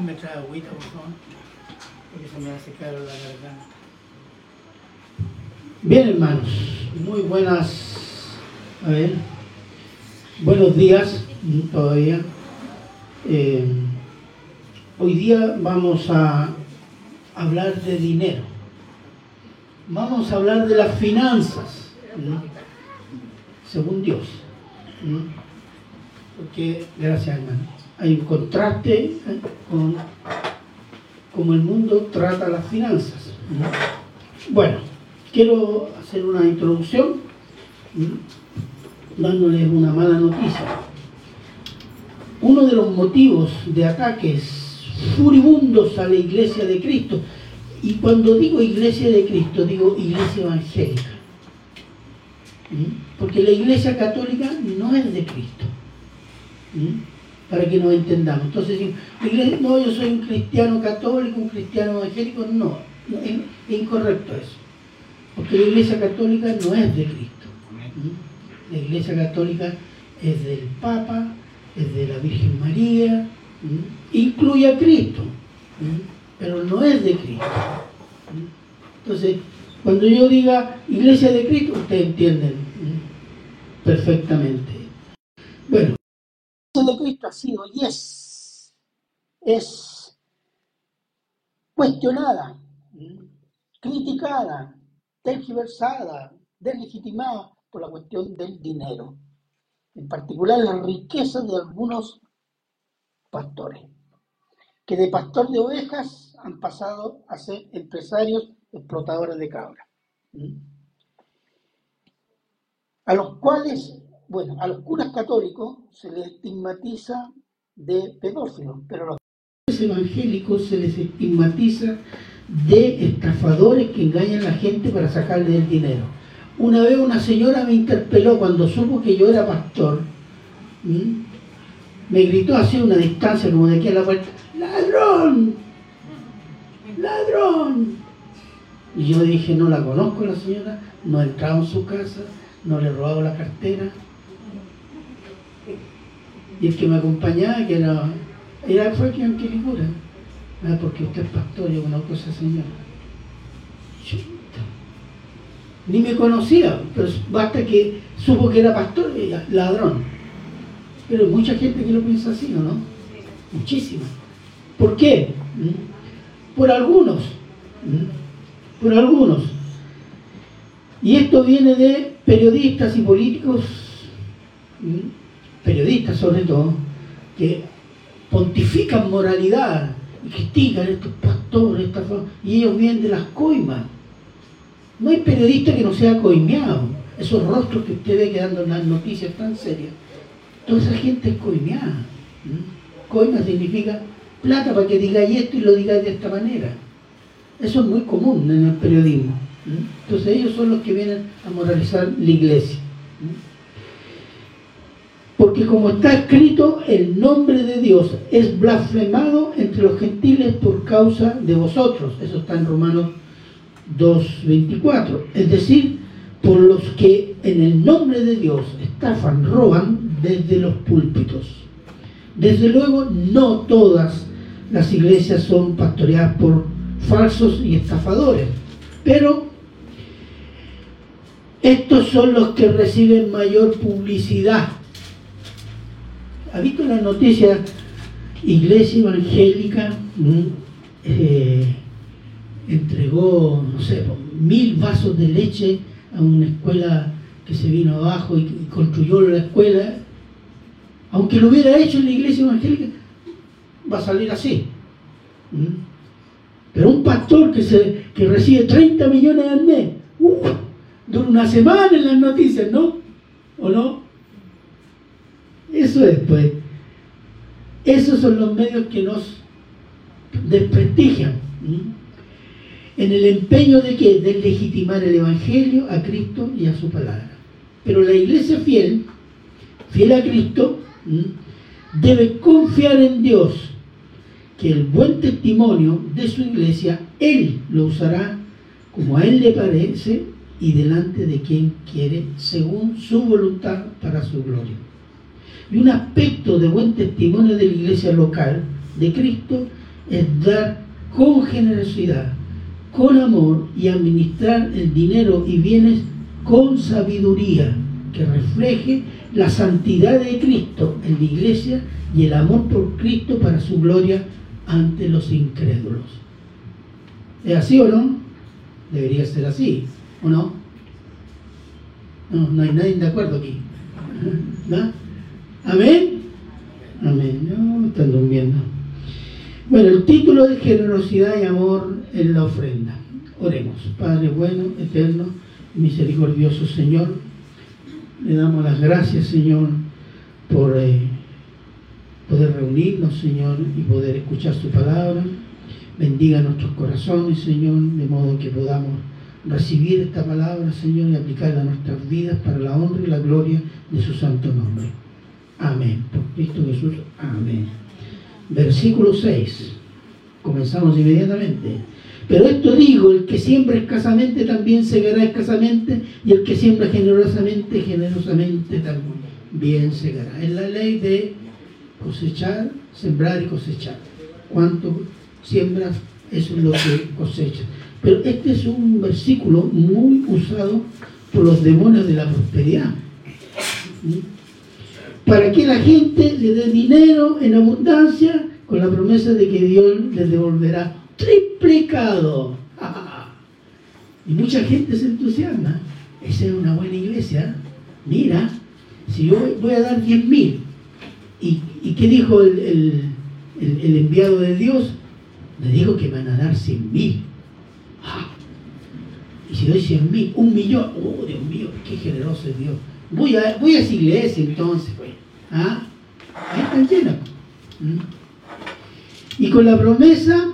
me trae agüita, por favor? Porque se me hace caro la garganta. Bien, hermanos, muy buenas. A ver, buenos días todavía. Eh, hoy día vamos a hablar de dinero. Vamos a hablar de las finanzas, según Dios. Porque, gracias hermano hay un contraste ¿eh? con cómo el mundo trata las finanzas. Bueno, quiero hacer una introducción dándoles una mala noticia. Uno de los motivos de ataques furibundos a la iglesia de Cristo, y cuando digo iglesia de Cristo, digo iglesia evangélica, porque la iglesia católica no es de Cristo para que nos entendamos. Entonces, no, yo soy un cristiano católico, un cristiano evangélico, no, es, incorrecto eso. Porque la iglesia católica no es de Cristo. ¿Mm? La iglesia católica es del Papa, es de la Virgen María, ¿Mm? incluye a Cristo, ¿Mm? pero no es de Cristo. Entonces, cuando yo diga iglesia de Cristo, ustedes entienden perfectamente. Bueno, de Cristo ha sido y es, es cuestionada, criticada, tergiversada, deslegitimada por la cuestión del dinero, en particular la riqueza de algunos pastores, que de pastor de ovejas han pasado a ser empresarios explotadores de cabras, a los cuales bueno, a los curas católicos se les estigmatiza de pedófilos, pero a los evangélicos se les estigmatiza de estafadores que engañan a la gente para sacarle el dinero. Una vez una señora me interpeló cuando supo que yo era pastor, me gritó así una distancia como de aquí a la puerta, ladrón, ladrón. Y yo dije, no la conozco la señora, no he entrado en su casa, no le he robado la cartera, y el que me acompañaba, que era, era fue quien Quilicura. Ah, porque usted es pastor, yo conozco a esa señora. Ni me conocía, pero basta que supo que era pastor, ladrón. Pero hay mucha gente que lo piensa así, ¿o no? Muchísima. ¿Por qué? ¿Mm? Por algunos. ¿Mm? Por algunos. Y esto viene de periodistas y políticos ¿Mm? Periodistas sobre todo, que pontifican moralidad y critican estos pastores, y ellos vienen de las coimas. No hay periodista que no sea coimeado. Esos rostros que usted ve quedando en las noticias tan serias. Toda esa gente es coimeada. Coima significa plata para que digáis esto y lo digáis de esta manera. Eso es muy común en el periodismo. Entonces ellos son los que vienen a moralizar la iglesia. Porque como está escrito, el nombre de Dios es blasfemado entre los gentiles por causa de vosotros. Eso está en Romanos 2.24. Es decir, por los que en el nombre de Dios estafan, roban desde los púlpitos. Desde luego, no todas las iglesias son pastoreadas por falsos y estafadores, pero estos son los que reciben mayor publicidad ¿Ha visto las noticias? Iglesia Evangélica mm, eh, entregó, no sé, mil vasos de leche a una escuela que se vino abajo y, construyó la escuela. Aunque lo hubiera hecho en la iglesia evangélica, va a salir así. Mm. Pero un pastor que, se, que recibe 30 millones al mes, uh, dura una semana en las noticias, ¿no? ¿O no? Eso es, pues. Esos son los medios que nos desprestigian. En el empeño de que de legitimar el Evangelio a Cristo y a su palabra. Pero la iglesia fiel, fiel a Cristo, debe confiar en Dios, que el buen testimonio de su iglesia, Él lo usará como a Él le parece y delante de quien quiere, según su voluntad para su gloria. Y un aspecto de buen testimonio de la iglesia local de Cristo es dar con generosidad, con amor y administrar el dinero y bienes con sabiduría que refleje la santidad de Cristo en la iglesia y el amor por Cristo para su gloria ante los incrédulos. ¿Es así o no? Debería ser así, ¿o no? No, no hay nadie de acuerdo aquí. ¿No? ¿Amén? Amén. No, están durmiendo. Bueno, el título es generosidad y amor en la ofrenda. Oremos. Padre bueno, eterno, misericordioso Señor, le damos las gracias, Señor, por eh, poder reunirnos, Señor, y poder escuchar su palabra. Bendiga nuestros corazones, Señor, de modo que podamos recibir esta palabra, Señor, y aplicarla a nuestras vidas para la honra y la gloria de su santo nombre. Amén. Por Cristo Jesús. Amén. Versículo 6. Comenzamos inmediatamente. Pero esto digo, el que siembra escasamente también segará escasamente, y el que siembra generosamente, generosamente también segará. Es la ley de cosechar, sembrar y cosechar. Cuánto siembras, eso es lo que cosechas. Pero este es un versículo muy usado por los demonios de la prosperidad. Para que la gente le dé dinero en abundancia con la promesa de que Dios les devolverá triplicado. Y mucha gente se entusiasma. Esa es una buena iglesia. Mira, si yo voy a dar 10 mil, ¿y, qué dijo el, enviado de Dios? Le dijo que van a dar 100 mil. Y si doy 100 mil, un millón, oh Dios mío, qué generoso es Dios. Voy a, voy a esa iglesia entonces, pues. ¿Ah? Ahí están llenos. ¿Mm? Y con la promesa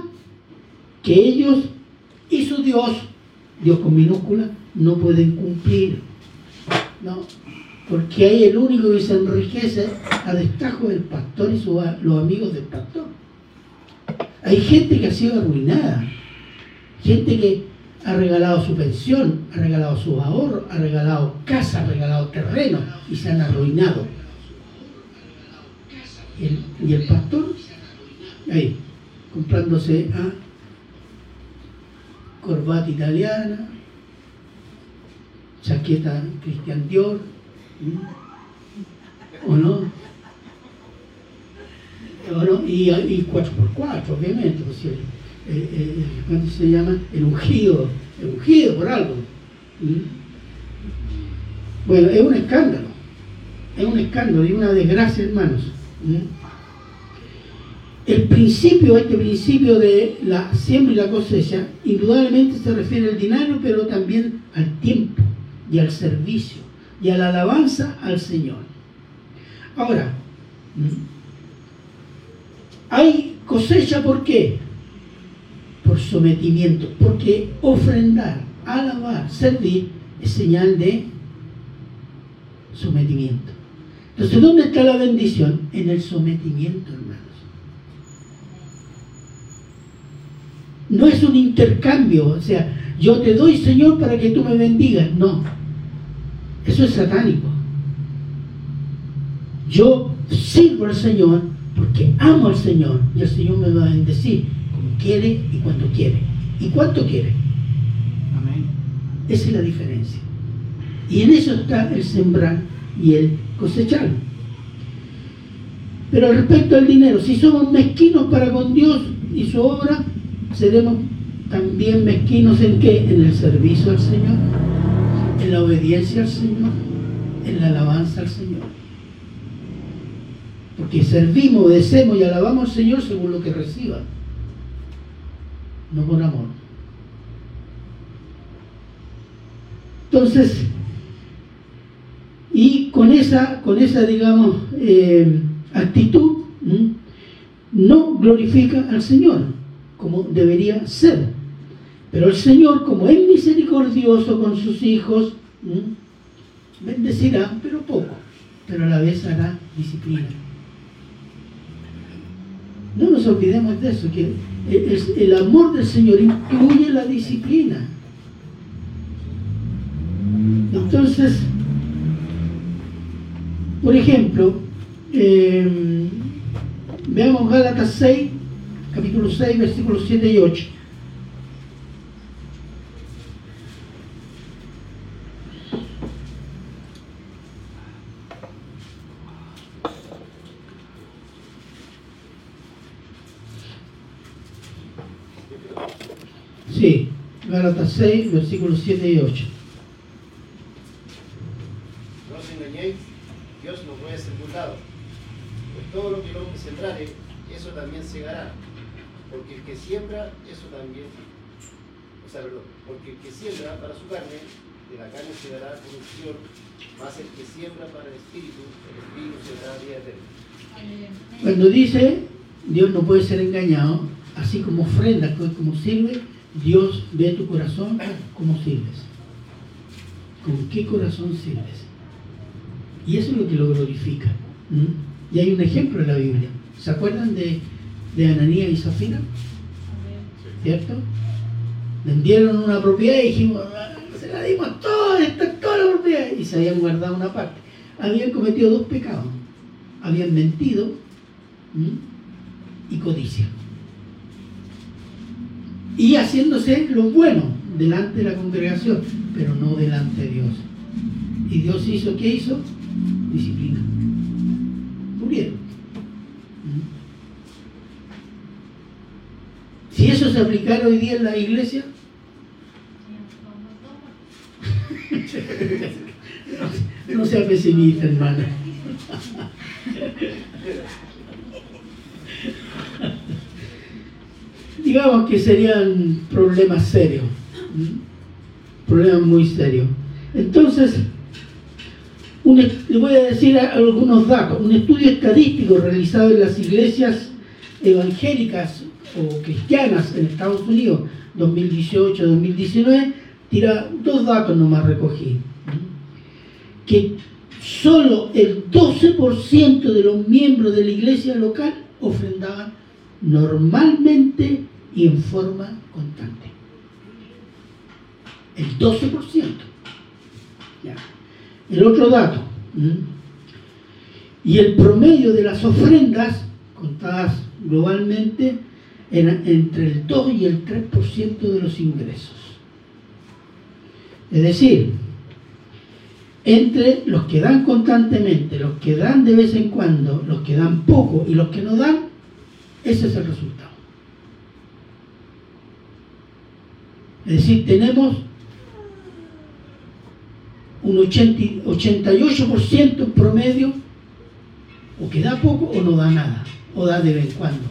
que ellos y su Dios, Dios con minúscula, no pueden cumplir. No, porque hay el único que se enriquece a destajo del pastor y los amigos del pastor. Hay gente que ha sido arruinada, gente que ha regalado su pensión, ha regalado sus ahorros, ha regalado casa, ha regalado terreno y se han arruinado. Y el, pastor, ahí, comprándose a corbata italiana, chaqueta Cristian Dior, ¿o no? ¿O no? Y, y 4x4, obviamente, pues, ¿cuánto se llama? El ungido, el ungido por algo. Bueno, es un escándalo, es un escándalo y una desgracia, hermanos el principio, este principio de la siembra y la cosecha, indudablemente se refiere al dinero, pero también al tiempo y al servicio y a la alabanza al Señor. Ahora, hay cosecha, ¿por qué? Por sometimiento, porque ofrendar, alabar, servir es señal de sometimiento. Entonces, ¿dónde está la bendición? En el sometimiento, hermano. No es un intercambio, o sea, yo te doy Señor para que tú me bendigas. No, eso es satánico. Yo sirvo al Señor porque amo al Señor y el Señor me va a bendecir quiere y cuando quiere. ¿Y cuánto quiere? Amén. Esa es la diferencia. Y en eso está el sembrar y el cosechar. Pero respecto al dinero, si somos mezquinos para con Dios y su obra, seremos también mezquinos en qué? En el servicio al Señor, en la obediencia al Señor, en la alabanza al Señor. Porque servimos, obedecemos y alabamos al Señor según lo que reciba, no por amor. Entonces, y con esa, con esa digamos, eh, actitud, no glorifica al Señor como debería ser. Pero el Señor, como es misericordioso con sus hijos, bendecirá, pero poco, pero a la vez hará disciplina. No nos olvidemos de eso, que el, amor del Señor incluye la disciplina. Entonces, por ejemplo, eh, veamos Gálatas 6, capítulo 6, versículos 7 y 8. Sí, Gálatas 6, versículos 7 y 8. No os engañéis, Dios no puede ser burlado. Pues todo lo que el hombre sembrare, eso también segará. Porque el que siembra, eso también. O sea, perdón, porque el que siembra para su carne, de la carne se dará corrupción, más el que siembra para el espíritu, el espíritu se dará vida eterna. Cuando dice Dios no puede ser engañado, así como ofrenda, como sirve, Dios ve tu corazón, cómo sirves. ¿Con qué corazón sirves? Y eso es lo que lo glorifica. Y hay un ejemplo en la Biblia. ¿Se acuerdan de, de Ananías y Zafira? ¿Cierto? Vendieron una propiedad y dijimos, "Ah, se la dimos toda, esta es toda la propiedad. Y se habían guardado una parte. Habían cometido dos pecados. Habían mentido y codicia. Y haciéndose lo bueno delante de la congregación, pero no delante de Dios. Y Dios hizo, ¿qué hizo? Disciplina. Murieron. ¿Mm? Si eso se aplicara hoy día en la iglesia, no, sea pesimista, hermano. Digamos que serían problemas serios, problemas muy serios. Entonces, un le voy a decir algunos datos. Un estudio estadístico realizado en las iglesias evangélicas o cristianas en Estados Unidos 2018-2019 tira dos datos nomás recogí. Que solo el 12% de los miembros de la iglesia local ofrendaban normalmente y en forma constante. El 12%. Ya. El otro dato. Y el promedio de las ofrendas contadas globalmente era entre el 2 y el 3% de los ingresos. Es decir, entre los que dan constantemente, los que dan de vez en cuando, los que dan poco y los que no dan, ese es el resultado. Es decir, tenemos un 80 y- 88% en promedio, o que da poco o no da nada, o da de vez en cuando.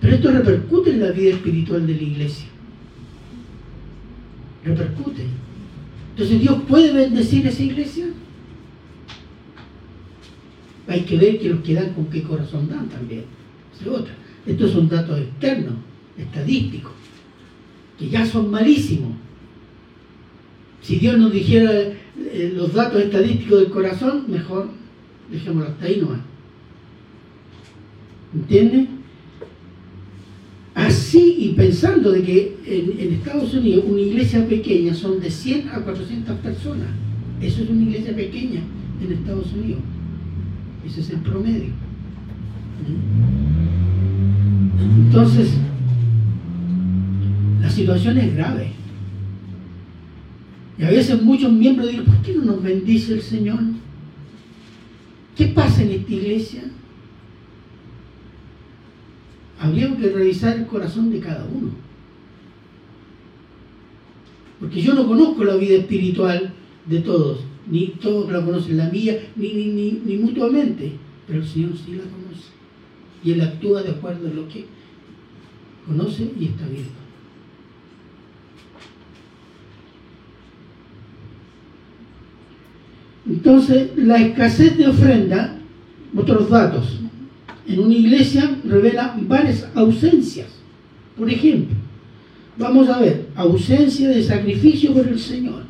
Pero esto repercute en la vida espiritual de la iglesia. Repercute. Entonces, ¿Dios puede bendecir esa iglesia? Hay que ver que los que dan con qué corazón dan también. Es otra. Estos son datos externos, estadísticos, que ya son malísimos. Si Dios nos dijera eh, los datos estadísticos del corazón, mejor dejémoslo hasta ahí nomás. ¿Entiende? Así y pensando de que en, en Estados Unidos una iglesia pequeña son de 100 a 400 personas. Eso es una iglesia pequeña en Estados Unidos. Ese es el promedio. Entonces, la situación es grave. Y a veces muchos miembros dicen, ¿por qué no nos bendice el Señor? ¿Qué pasa en esta iglesia? Habría que revisar el corazón de cada uno. Porque yo no conozco la vida espiritual de todos, ni todos la conocen la mía, ni, ni, ni, ni mutuamente, pero el Señor sí la conoce. Y Él actúa de acuerdo a lo que conoce y está viendo. Entonces, la escasez de ofrenda, otros datos, en una iglesia revela varias ausencias. Por ejemplo, vamos a ver, ausencia de sacrificio por el Señor.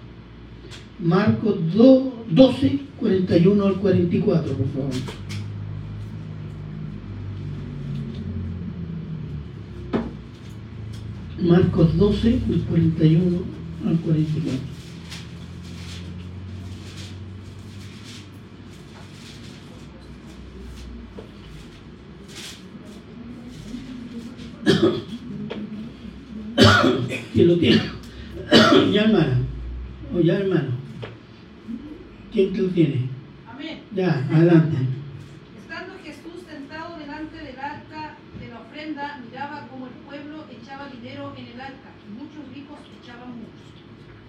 Marcos 2, 12, 41 al 44, por favor. Marcos 12, del 41 al 44. ¿Quién lo tiene? ya hermano. O ya hermano. ¿Quién lo tiene? Amén. Ya, adelante. Estando Jesús sentado delante del arca de la ofrenda, miraba como el pueblo echaba dinero en el arca, y muchos ricos echaban mucho.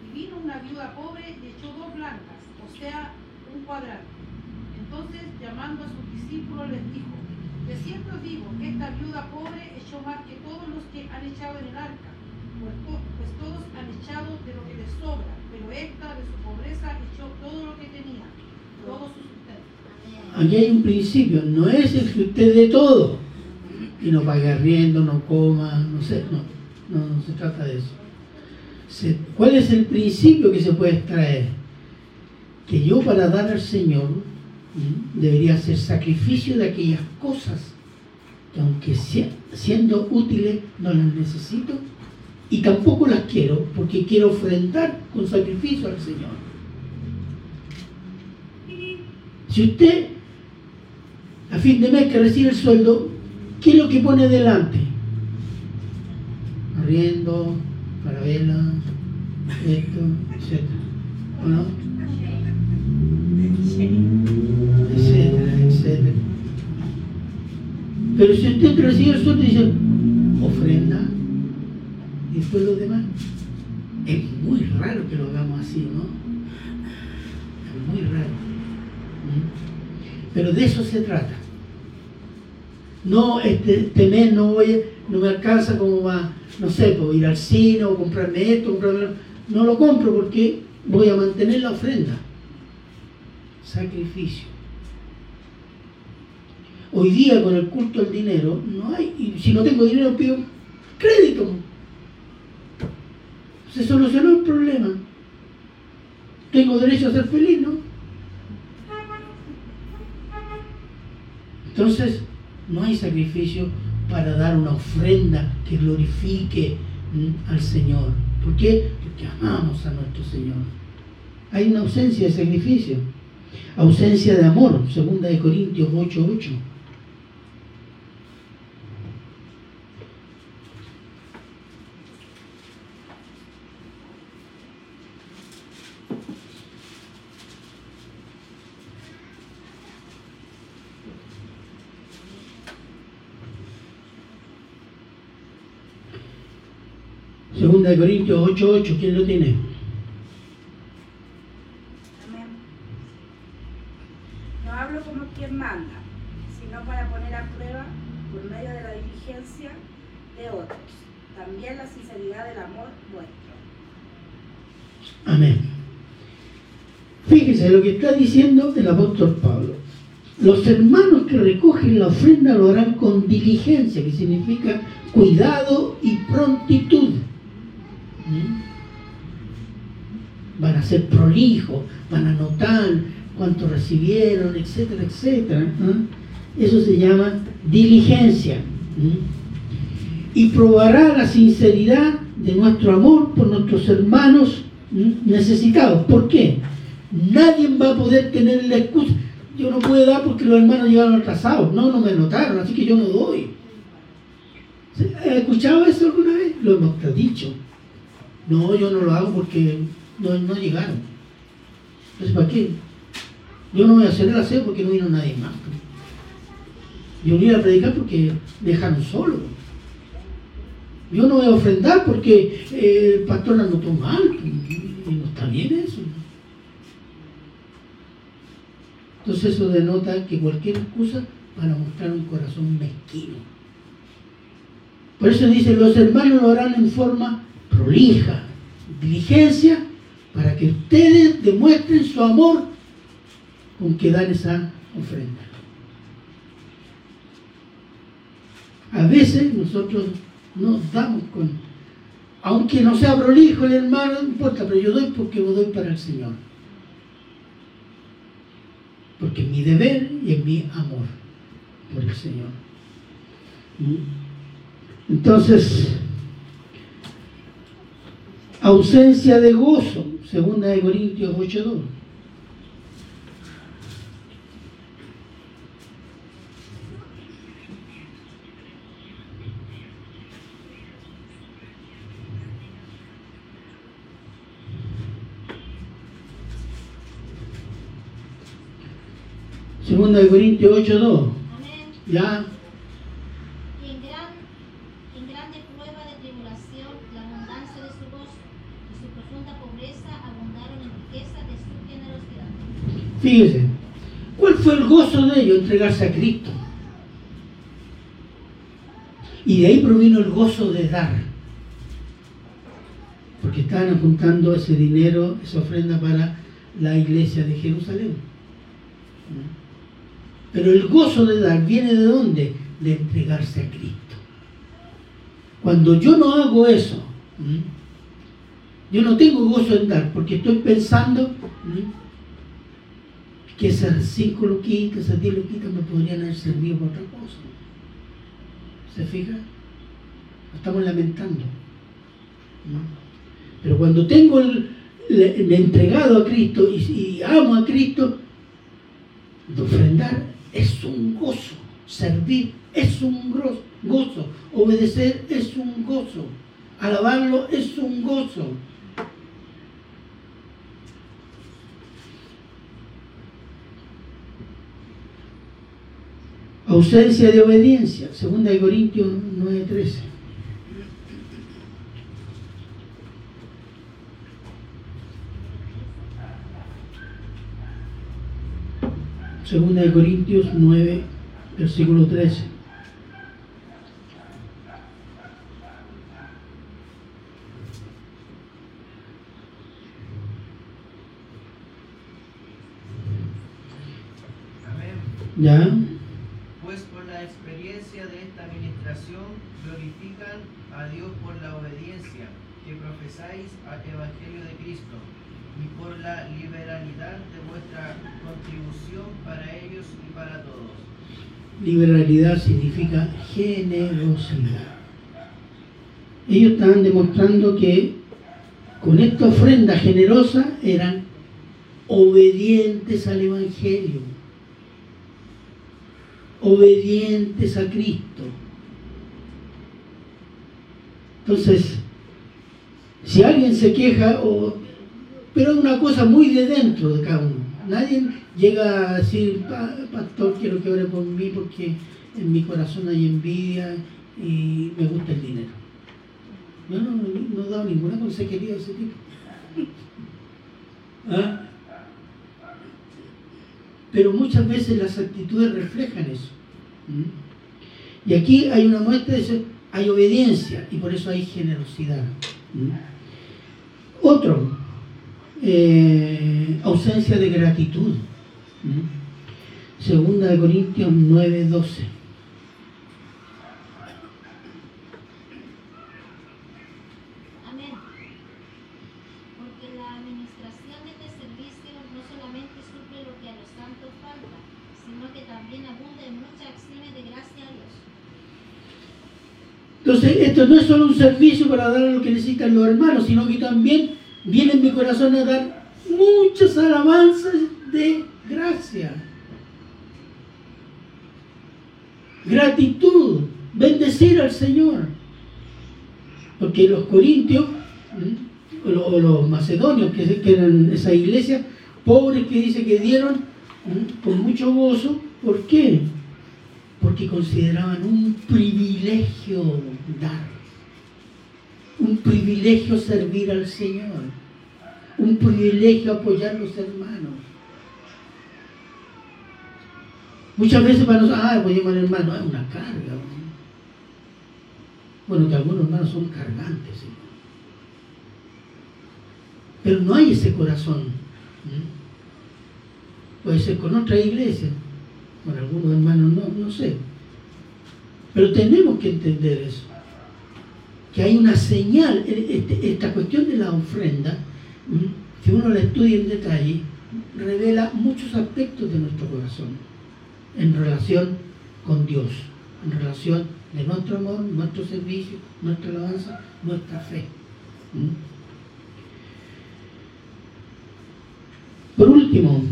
Y vino una viuda pobre y echó dos blancas, o sea, un cuadrante. Entonces, llamando a sus discípulos, les dijo, de cierto digo que esta viuda pobre echó más que todos los que han echado en el arca, pues, to- pues todos han echado de lo que les sobra, pero esta de su pobreza echó todo lo que tenía, todo su sustento. Aquí hay un principio, no es el que usted dé todo y no pague arriendo, no coma, no sé, no, no, no se trata de eso. ¿Cuál es el principio que se puede extraer? Que yo para dar al Señor debería hacer sacrificio de aquellas cosas que aunque sie- siendo útiles no las necesito y tampoco las quiero porque quiero ofrendar con sacrificio al Señor. Si usted a fin de mes que recibe el sueldo, ¿qué es lo que pone delante? Arriendo, parabela, esto, etc. ¿O no? Etcétera, etcétera. Pero si usted recibe el y dice, ofrenda, y después lo demás, es muy raro que lo hagamos así, ¿no? Es muy raro. ¿Mm? Pero de eso se trata. No, este, este mes no, voy, no me alcanza como va, no sé, pues, ir al cine o comprarme esto, comprarme No lo compro porque voy a mantener la ofrenda. Sacrificio. Hoy día con el culto al dinero, no hay, si no tengo dinero pido crédito. Se solucionó el problema. Tengo derecho a ser feliz, ¿no? Entonces, no hay sacrificio para dar una ofrenda que glorifique mm, al Señor. ¿Por qué? Porque amamos a nuestro Señor. Hay una ausencia de sacrificio, ausencia de amor, segunda de Corintios 8:8. Segunda de Corintios 8:8, ¿quién lo tiene? Amén. No hablo como quien manda, sino para poner a prueba, por medio de la diligencia de otros, también la sinceridad del amor vuestro. Amén. Fíjese lo que está diciendo el apóstol Pablo. Los hermanos que recogen la ofrenda lo harán con diligencia, que significa cuidado y prontitud. ¿Mm? Van a ser prolijos, van a anotar cuánto recibieron, etcétera, etcétera. ¿eh? Eso se llama diligencia. ¿Mm? Y probará la sinceridad de nuestro amor por nuestros hermanos ¿m? necesitados. ¿Por qué? Nadie va a poder tener la excusa. Yo no puedo dar porque los hermanos llegaron atrasados. No, no me notaron, así que yo no doy. ¿Ha escuchado eso alguna vez? Lo hemos dicho. No, yo no lo hago porque no, no llegaron. Entonces, ¿para qué? Yo no voy a hacer el aseo porque no vino nadie más. Yo no voy a predicar porque dejaron solo. Yo no voy a ofrendar porque eh, el pastor la notó mal. Y no está bien eso. Entonces eso denota que cualquier excusa para mostrar un corazón mezquino. Por eso dice, los hermanos lo harán en forma prolija, diligencia, para que ustedes demuestren su amor con que dan esa ofrenda. A veces nosotros nos damos con, aunque no sea prolijo el hermano, no importa, pero yo doy porque lo doy para el Señor. Porque es mi deber y es mi amor por el Señor. Entonces, ausencia de gozo, segunda de Corintios 8.2. Segunda de Corintios 8.2. ¿Ya? Fíjese, ¿cuál fue el gozo de ellos? Entregarse a Cristo. Y de ahí provino el gozo de dar. Porque estaban apuntando ese dinero, esa ofrenda para la iglesia de Jerusalén. Pero el gozo de dar viene de dónde? De entregarse a Cristo. Cuando yo no hago eso, yo no tengo gozo en dar, porque estoy pensando que esas cinco loquitas, esas diez loquitas me podrían haber servido para otra cosa. ¿Se fija? Estamos lamentando. Pero cuando tengo el, entregado a Cristo y, amo a Cristo, de ofrendar es un gozo, servir es un gozo, obedecer es un gozo, alabarlo es un gozo. Ausencia de obediencia, 2 Corintios 9:13. Segunda de Corintios 9, versículo 13. Amén. ¿Ya? Pues por la experiencia de esta administración a Dios por la obediencia que profesáis al Evangelio de Cristo y por la liberalidad de vuestra contribución para ellos y para todos. Liberalidad significa generosidad. Ellos estaban demostrando que con esta ofrenda generosa eran obedientes al Evangelio, obedientes a Cristo. Entonces, si alguien se queja, o, pero es una cosa muy de dentro de cada uno. Nadie llega a decir, "Pa- pastor, quiero que ore por mí porque en mi corazón hay envidia y me gusta el dinero. No, no, no, no he dado ninguna consejería de ese tipo. ¿Ah? Pero muchas veces las actitudes reflejan eso. Y aquí hay una muestra de eso, hay obediencia y por eso hay generosidad. Otro, eh, ausencia de gratitud. Segunda de Corintios 9, 12. Amén. Porque la administración de este servicio no solamente suple lo que a los santos falta, sino que también abunda en muchas acciones de gracia a Dios. Entonces, esto no es solo un servicio para dar lo que necesitan los hermanos, sino que también viene en mi corazón a dar muchas alabanzas de gracia. Gratitud, bendecir al Señor. Porque los corintios, o lo- o los macedonios, que, eran esa iglesia, pobres que dice que dieron con mucho gozo, ¿por qué? Porque consideraban un privilegio dar, un privilegio servir al Señor, un privilegio apoyar a los hermanos. Muchas veces para nosotros, ah, voy a llamar hermano, es una carga. ¿no? Bueno, que algunos hermanos son cargantes, ¿sí? pero no hay ese corazón. ¿m? Puede ser con otra iglesia, con algunos hermanos no, no sé. Pero tenemos que entender eso. Que hay una señal, este- esta cuestión de la ofrenda, si uno la estudia en detalle, revela muchos aspectos de nuestro corazón en relación con Dios, en relación de nuestro amor, nuestro servicio, nuestra alabanza, nuestra fe. Por último,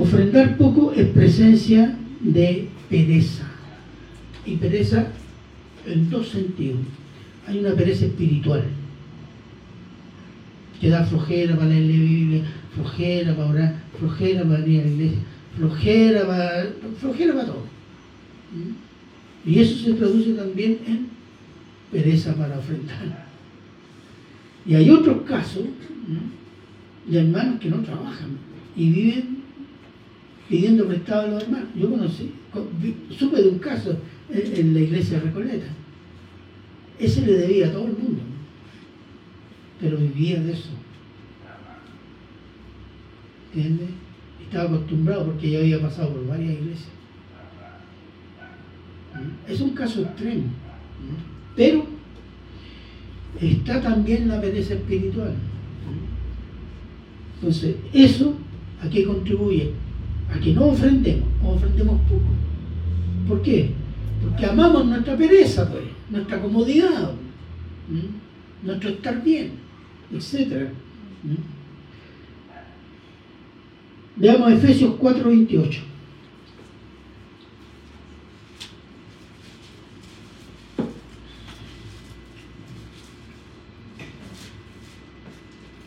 Ofrendar poco es presencia de pereza. Y pereza en dos sentidos. Hay una pereza espiritual. que da flojera para leer la Biblia, flojera para orar, flojera para ir a la iglesia, flojera para, flojera para todo. ¿Mm? Y eso se traduce también en pereza para ofrendar. Y hay otros casos de hermanos que no trabajan y viven pidiendo prestado a los hermanos. Yo conocí, supe de un caso en, la iglesia de Recoleta. Ese le debía a todo el mundo, pero vivía de eso. ¿Entiendes? Estaba acostumbrado porque ya había pasado por varias iglesias. ¿Mm? Es un caso extremo, pero está también la pereza espiritual. Entonces, eso a qué contribuye? A que no ofrendemos, o ofrendemos poco. ¿Por qué? Porque amamos nuestra pereza, pues, nuestra comodidad, nuestro estar bien, etc. Veamos Efesios 4:28.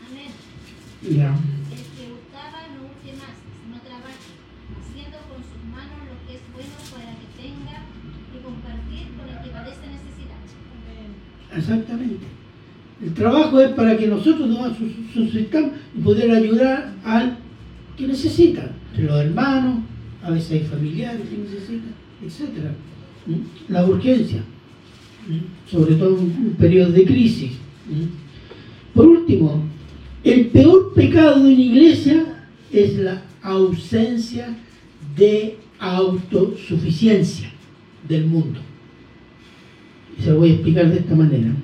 Amén. Ya. El que hurtaba no hurte más, sino trabaje, haciendo con sus manos lo que es bueno para que tenga que compartir con el que padece necesidad. Exactamente. El trabajo es para que nosotros nos subsistamos y poder ayudar al que necesita, los hermanos, a veces hay familiares que necesitan, etc. ¿Mm? La urgencia, ¿Mm? sobre todo en un periodo de crisis. ¿Mm? Por último, el peor pecado de una iglesia es la ausencia de autosuficiencia del mundo. Se lo voy a explicar de esta manera.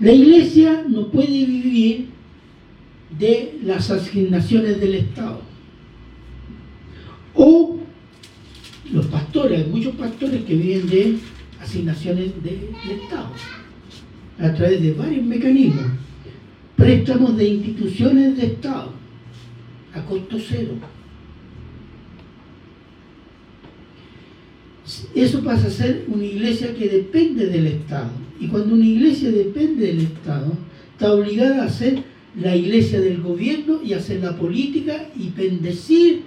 La iglesia no puede vivir de las asignaciones del Estado. O los pastores, hay muchos pastores que viven de asignaciones de- del Estado, a través de varios mecanismos. Préstamos de instituciones de Estado, a costo cero. Eso pasa a ser una iglesia que depende del Estado. Y cuando una iglesia depende del Estado, está obligada a ser la iglesia del gobierno y hacer la política y bendecir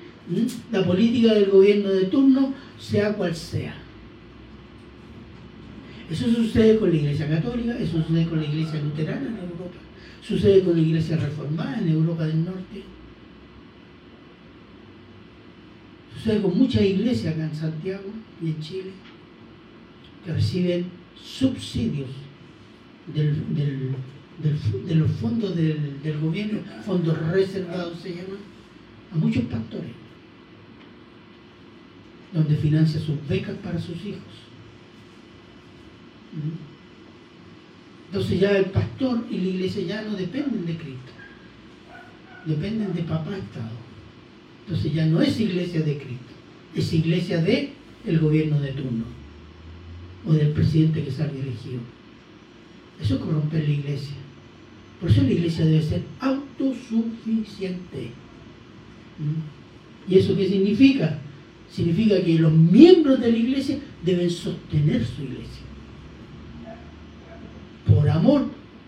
la política del gobierno de turno, sea cual sea. Eso sucede con la iglesia católica, eso sucede con la iglesia luterana en Europa, sucede con la iglesia reformada en Europa del Norte. Sucede con muchas iglesias acá en Santiago y en Chile que reciben subsidios de los fondos del, del gobierno, fondos reservados se llaman, a muchos pastores, donde financia sus becas para sus hijos. ¿Mm? Entonces ya el pastor y la iglesia ya no dependen de Cristo, dependen de papá Estado. Entonces ya no es iglesia de Cristo, es iglesia de el gobierno de turno o del presidente que sale elegido. Eso es corromper la iglesia. Por eso la iglesia debe ser autosuficiente. ¿Mm? ¿Y eso qué significa? Significa que los miembros de la iglesia deben sostener su iglesia. Por amor,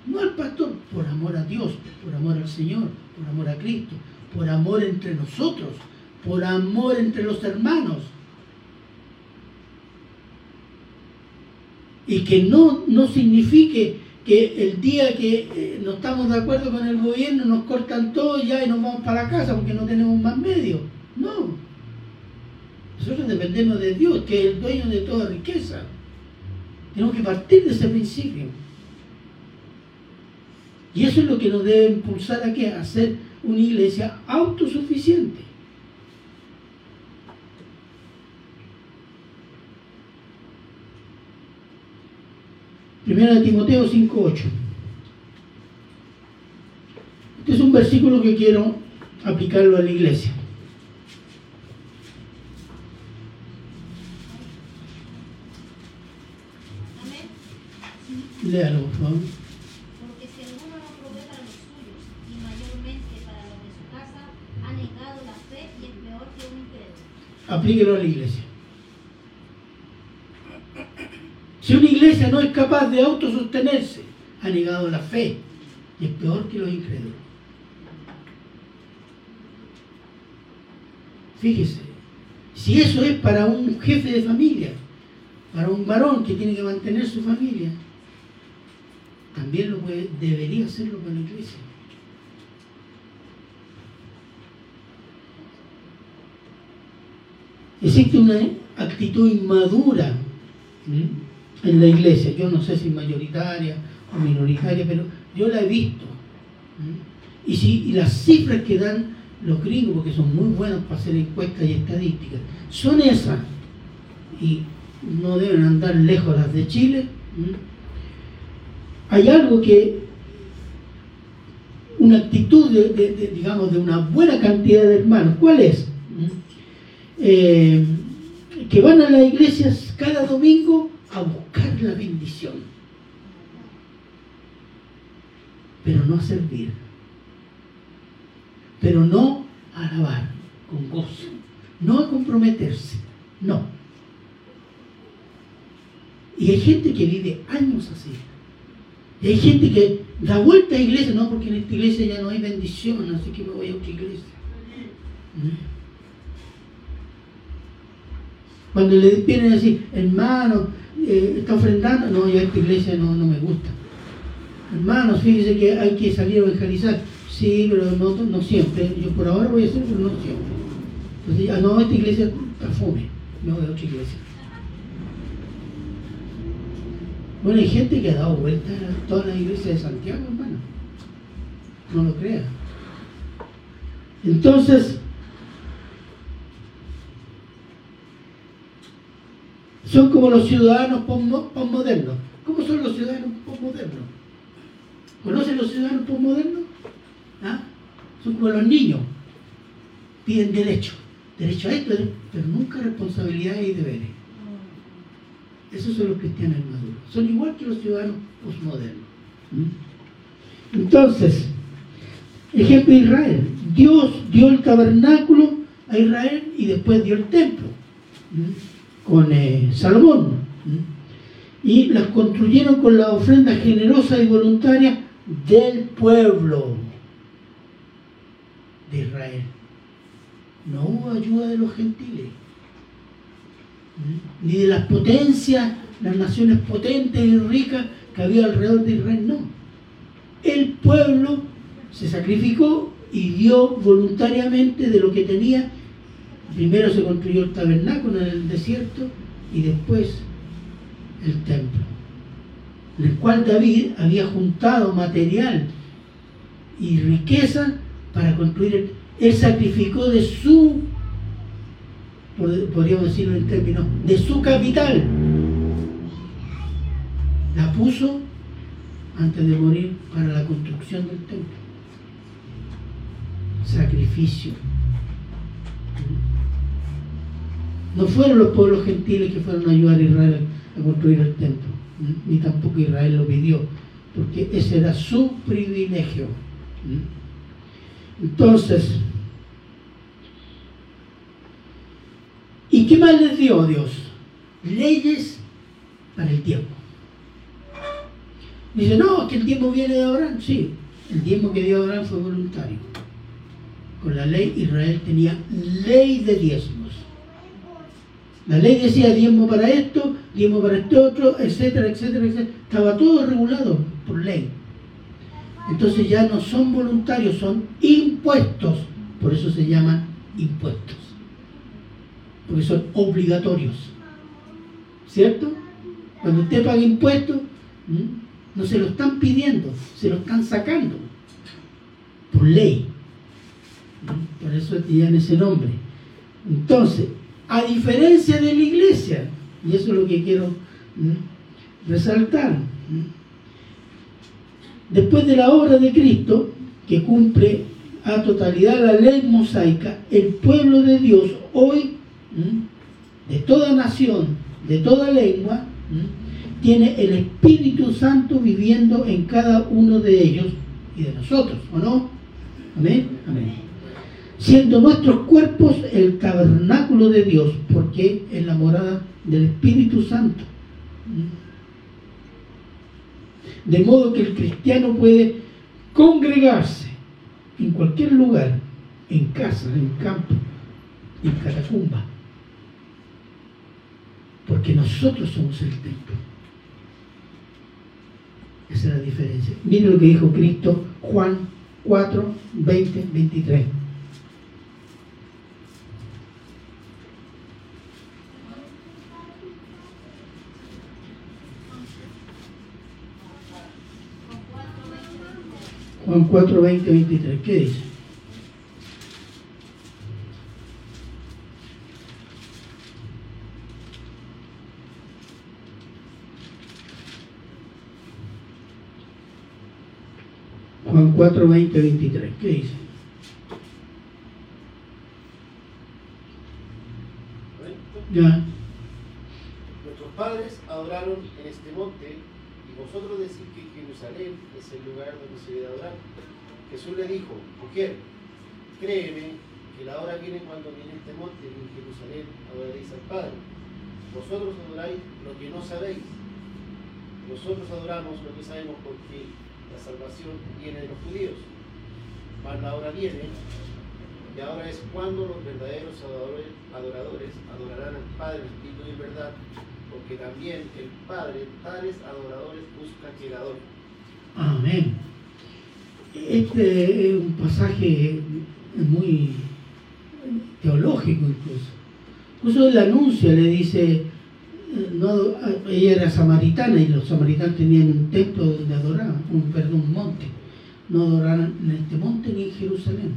no al pastor, por amor a Dios, por amor al Señor, por amor a Cristo, por amor entre nosotros, por amor entre los hermanos. Y que no, no signifique que el día que eh, no estamos de acuerdo con el gobierno nos cortan todo ya y nos vamos para la casa porque no tenemos más medios. No. Nosotros dependemos de Dios, que es el dueño de toda riqueza. Tenemos que partir de ese principio. Y eso es lo que nos debe impulsar a qué? A una iglesia autosuficiente. Primera de Timoteo 5.8. Este es un versículo que quiero aplicarlo a la iglesia. Amén. Léalo, por favor. Porque si alguno no provee para los suyos y mayormente para los de su casa, ha negado la fe y es peor que un incrédulo. Aplíquelo a la iglesia. Si una iglesia no es capaz de autosostenerse, ha negado la fe Y es peor que los incrédulos. Fíjese, si eso es para un jefe de familia, para un varón que tiene que mantener su familia, también lo puede, debería hacerlo para la iglesia. Existe una actitud inmadura en la iglesia, yo no sé si mayoritaria o minoritaria, pero yo la he visto. Y, si, las cifras que dan los gringos, porque son muy buenos para hacer encuestas y estadísticas, son esas. Y no deben andar lejos las de Chile. Hay algo que, una actitud digamos, de una buena cantidad de hermanos, ¿cuál es? Eh, que van a las iglesias cada domingo a buscar la bendición, pero no a servir, pero no a alabar con gozo, no a comprometerse, no. Y hay gente que vive años así. Y hay gente que da vuelta a iglesia, no, porque en esta iglesia ya no hay bendición, así que me voy a otra iglesia. ¿Mm? Cuando le vienen a decir, hermano, eh, está ofrendando, no, yo a esta iglesia no, me gusta. Hermanos, fíjense que hay que salir a evangelizar. Sí, pero no, no siempre. Yo por ahora voy a hacer, pero no siempre. Entonces, ah, no, esta iglesia está fome. Me voy a otra iglesia. Bueno, hay gente que ha dado vuelta a toda la iglesia de Santiago, hermano. No lo crea. Entonces, son como los ciudadanos postmodernos. ¿Cómo son los ciudadanos postmodernos? ¿Conocen los ciudadanos postmodernos? ¿Ah? Son como los niños. Piden derecho. Derecho a esto, pero nunca responsabilidades y deberes. Esos son los cristianos maduros. Son igual que los ciudadanos postmodernos. ¿Mm? Entonces, ejemplo de Israel. Dios dio el tabernáculo a Israel y después dio el templo. ¿Mm? Con eh, Salomón. Y las construyeron con la ofrenda generosa y voluntaria del pueblo de Israel. No hubo ayuda de los gentiles, ni de las potencias, las naciones potentes y ricas que había alrededor de Israel, no. El pueblo se sacrificó y dio voluntariamente de lo que tenía Primero se construyó el tabernáculo en el desierto y después el templo, en el cual David había juntado material y riqueza para construir. El, él sacrificó de su, podríamos decirlo en términos, de su capital. La puso antes de morir para la construcción del templo. Sacrificio. No fueron los pueblos gentiles que fueron a ayudar a Israel a construir el templo, ni tampoco Israel lo pidió, porque ese era su privilegio. Entonces, ¿y qué más les dio Dios? Leyes para el tiempo. Dice, no, que el tiempo viene de Abraham. Sí, el tiempo que dio Abraham fue voluntario. Con la ley Israel tenía ley de diezmos. La ley decía diezmo para esto, diezmo para este otro, etcétera, etcétera, etcétera. Estaba todo regulado por ley. Entonces ya no son voluntarios, son impuestos. Por eso se llaman impuestos. Porque son obligatorios. ¿Cierto? Cuando usted paga impuestos, no se lo están pidiendo, se lo están sacando. Por ley. Por eso tienen ese nombre. Entonces, a diferencia de la iglesia. Y eso es lo que quiero resaltar. Después de la obra de Cristo, que cumple a totalidad la ley mosaica, el pueblo de Dios hoy, de toda nación, de toda lengua, tiene el Espíritu Santo viviendo en cada uno de ellos y de nosotros, ¿o no? Amén. Amén siendo nuestros cuerpos el tabernáculo de Dios, porque es la morada del Espíritu Santo. De modo que el cristiano puede congregarse en cualquier lugar, en casa, en campo, en catacumba. Porque nosotros somos el templo. Esa es la diferencia. Miren lo que dijo Cristo, Juan 4, 20, 23. Juan 4, 20, 23. ¿Qué dice? Juan 4, 20, 23. ¿Qué dice? Ya. Nuestros padres adoraron en este monte y vosotros decís que Es el lugar donde se debe adorar. Jesús le dijo, mujer, créeme que la hora viene cuando viene este monte en Jerusalén adoraréis al Padre. Vosotros adoráis lo que no sabéis. Nosotros adoramos lo que sabemos porque la salvación viene de los judíos. Mas la hora viene, y ahora es cuando los verdaderos adoradores, adorarán al Padre en espíritu y verdad, porque también el Padre, tales adoradores, busca que le adoren. Amén. Este es un pasaje muy teológico incluso. Incluso el anuncio le dice, ella era samaritana y los samaritanos tenían un templo donde adoraban, un, perdón, un monte. No adoraban en este monte ni en Jerusalén,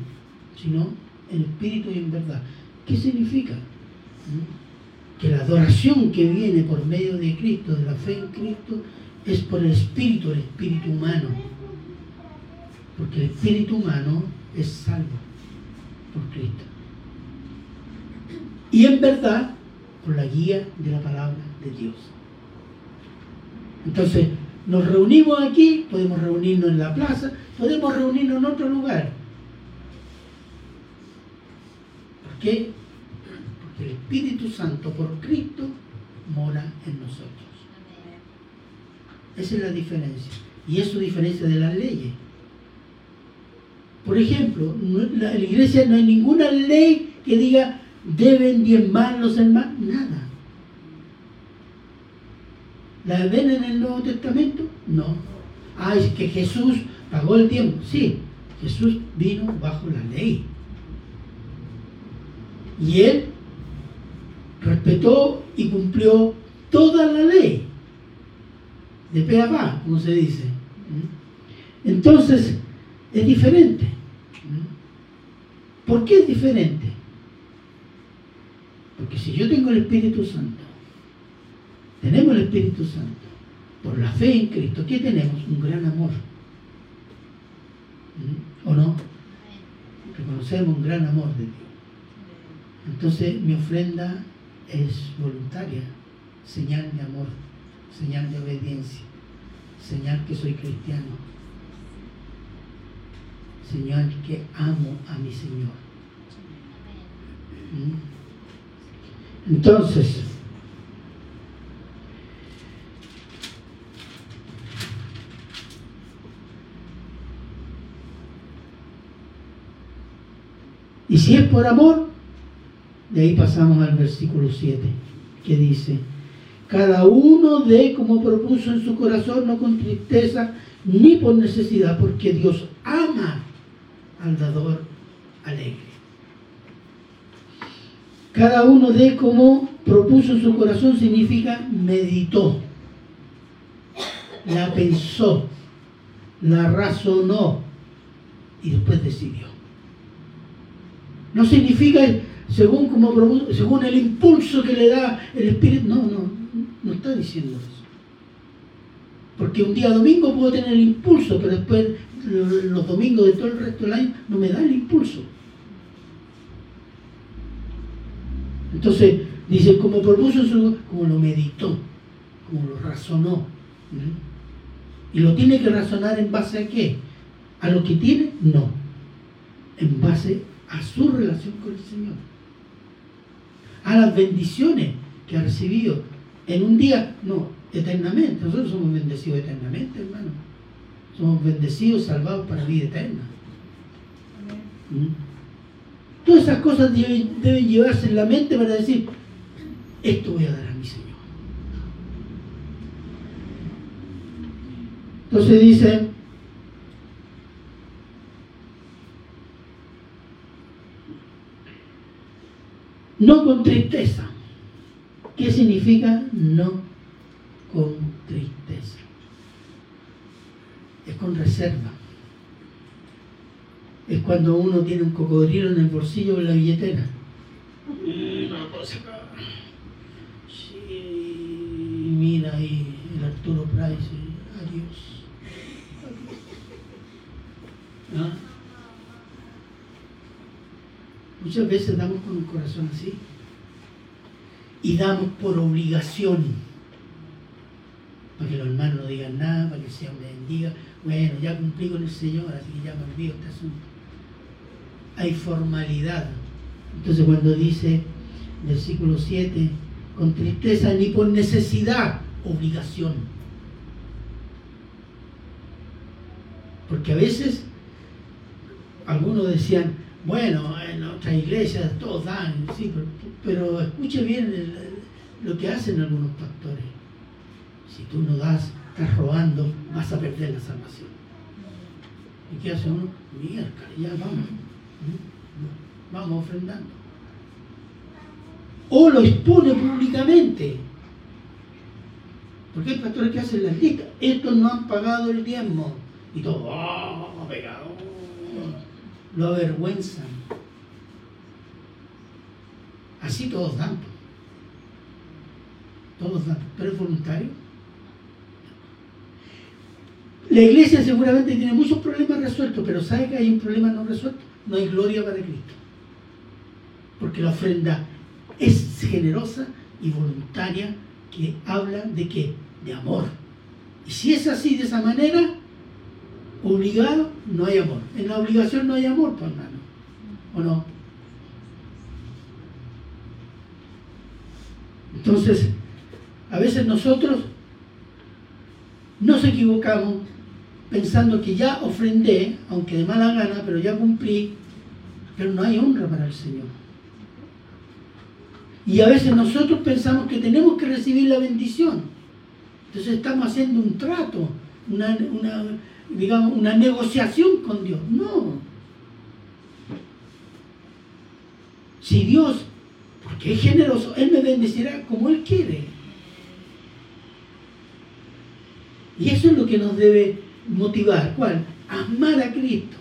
sino en espíritu y en verdad. ¿Qué significa? ¿Mm? Que la adoración que viene por medio de Cristo, de la fe en Cristo, es por el espíritu, el espíritu humano. Porque el espíritu humano es salvo por Cristo. Y en verdad, por la guía de la palabra de Dios. Entonces, nos reunimos aquí, podemos reunirnos en la plaza, podemos reunirnos en otro lugar. ¿Por qué? Porque el Espíritu Santo por Cristo mora en nosotros. Esa es la diferencia. Y eso diferencia de las leyes. Por ejemplo, en la iglesia no hay ninguna ley que diga deben diezmar los hermanos, nada. ¿La ven en el Nuevo Testamento? No. Ah, es que Jesús pagó el tiempo. Sí, Jesús vino bajo la ley. Y él respetó y cumplió toda la ley. De pe a pa, como se dice. Entonces, es diferente. ¿Por qué es diferente? Porque si yo tengo el Espíritu Santo, tenemos el Espíritu Santo, por la fe en Cristo, ¿qué tenemos? Un gran amor. ¿O no? Reconocemos un gran amor de Dios. Entonces mi ofrenda es voluntaria, señal de amor, señal de obediencia, señal que soy cristiano, señal que amo a mi Señor. ¿Mm? Entonces, y si es por amor, de ahí pasamos al versículo 7, que dice, cada uno de como propuso en su corazón, no con tristeza ni por necesidad, porque Dios ama al dador alegre. Cada uno de como propuso en su corazón significa meditó, la pensó, la razonó y después decidió. No significa según, como, según el impulso que le da el Espíritu. No, no, no está diciendo eso. Porque un día domingo puedo tener el impulso, pero después los domingos de todo el resto del año no me da el impulso. Entonces, dice, como propuso, como lo meditó, como lo razonó. ¿Y lo tiene que razonar en base a qué? ¿A lo que tiene? No. En base a su relación con el Señor. A las bendiciones que ha recibido en un día, no, eternamente. Nosotros somos bendecidos eternamente, hermano. Somos bendecidos, salvados para vida eterna. ¿Mm? Todas esas cosas deben, deben llevarse en la mente para decir, esto voy a dar a mi Señor. Entonces dice, no con tristeza. ¿Qué significa no con tristeza? Es con reserva. Es cuando uno tiene un cocodrilo en el bolsillo de la billetera. Mm, no. Sí, mira ahí el Arturo Price. Adiós. ¿Ah? Muchas veces damos con un corazón así y damos por obligación para que los hermanos no digan nada, para que el Señor me bendiga. Bueno, ya cumplí con el Señor, así que ya me olvido este asunto. Hay formalidad. Entonces cuando dice, versículo 7, con tristeza ni por necesidad, obligación. Porque a veces algunos decían, bueno, en otras iglesias todos dan, sí, pero, escuche bien lo que hacen algunos pastores. Si tú no das, estás robando, vas a perder la salvación. ¿Y qué hace uno? Miércoles, ya vamos. Vamos ofrendando. O lo expone públicamente. Porque hay pastores que hacen las listas. Estos no han pagado el diezmo. Y todo, ¡oh, pecador! Lo avergüenzan. Así todos dan. pues. Todos dan. ¿Pero es voluntario? La iglesia seguramente tiene muchos problemas resueltos, pero ¿sabe que hay un problema no resuelto? No hay gloria para Cristo. Porque la ofrenda es generosa y voluntaria, que habla de qué? De amor. Y si es así, de esa manera, obligado, no hay amor. En la obligación no hay amor, pues hermano. ¿O no? Entonces, a veces nosotros nos equivocamos pensando que ya ofrendé, aunque de mala gana, pero ya cumplí, pero no hay honra para el Señor. Y a veces nosotros pensamos que tenemos que recibir la bendición. Entonces estamos haciendo un trato, una, una, digamos, una negociación con Dios. No. Si Dios, porque es generoso, Él me bendecirá como Él quiere. Y eso es lo que nos debe motivar. ¿Cuál? Amar a Cristo.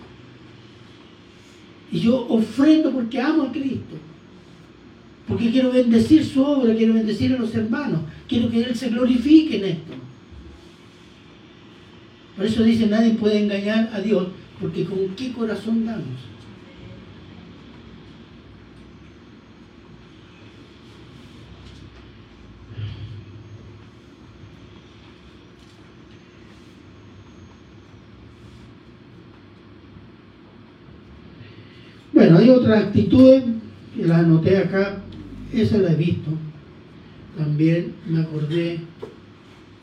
Y yo ofrendo porque amo a Cristo. Porque quiero bendecir su obra, quiero bendecir a los hermanos. Quiero que Él se glorifique en esto. Por eso dice, nadie puede engañar a Dios, porque con qué corazón damos. Bueno, hay otras actitudes que las anoté acá, esa la he visto. También me acordé.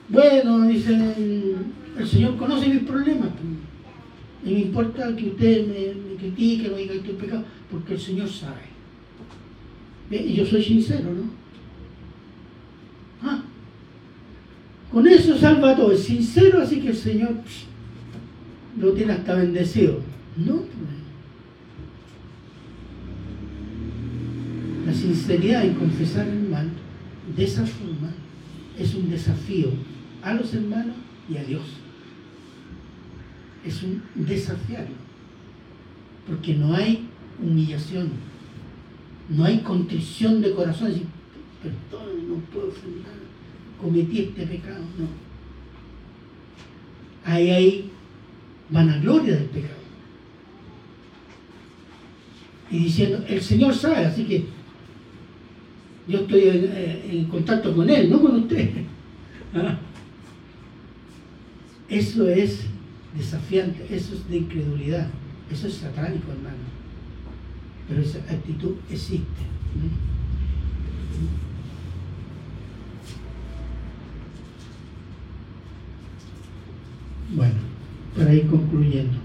Bueno, dicen, el Señor conoce mis problemas. Y me importa que ustedes me, me critiquen o digan que estoy pecado, porque el Señor sabe. Y yo soy sincero, ¿no? Ah, con eso salva todo. Es sincero, así que el Señor psh, lo tiene hasta bendecido. No, pues. La sinceridad en confesar el mal de esa forma es un desafío a los hermanos y a Dios. Es un desafiarlo. Porque no hay humillación, no hay contrición de corazón. Decir, perdón, no puedo ofender, cometí este pecado. No. Ahí hay vanagloria del pecado. Y diciendo, el Señor sabe, así que yo estoy en, en contacto con Él, no con usted. Eso es desafiante, eso es de incredulidad, eso es satánico, hermano. Pero esa actitud existe. Bueno, para ir concluyendo.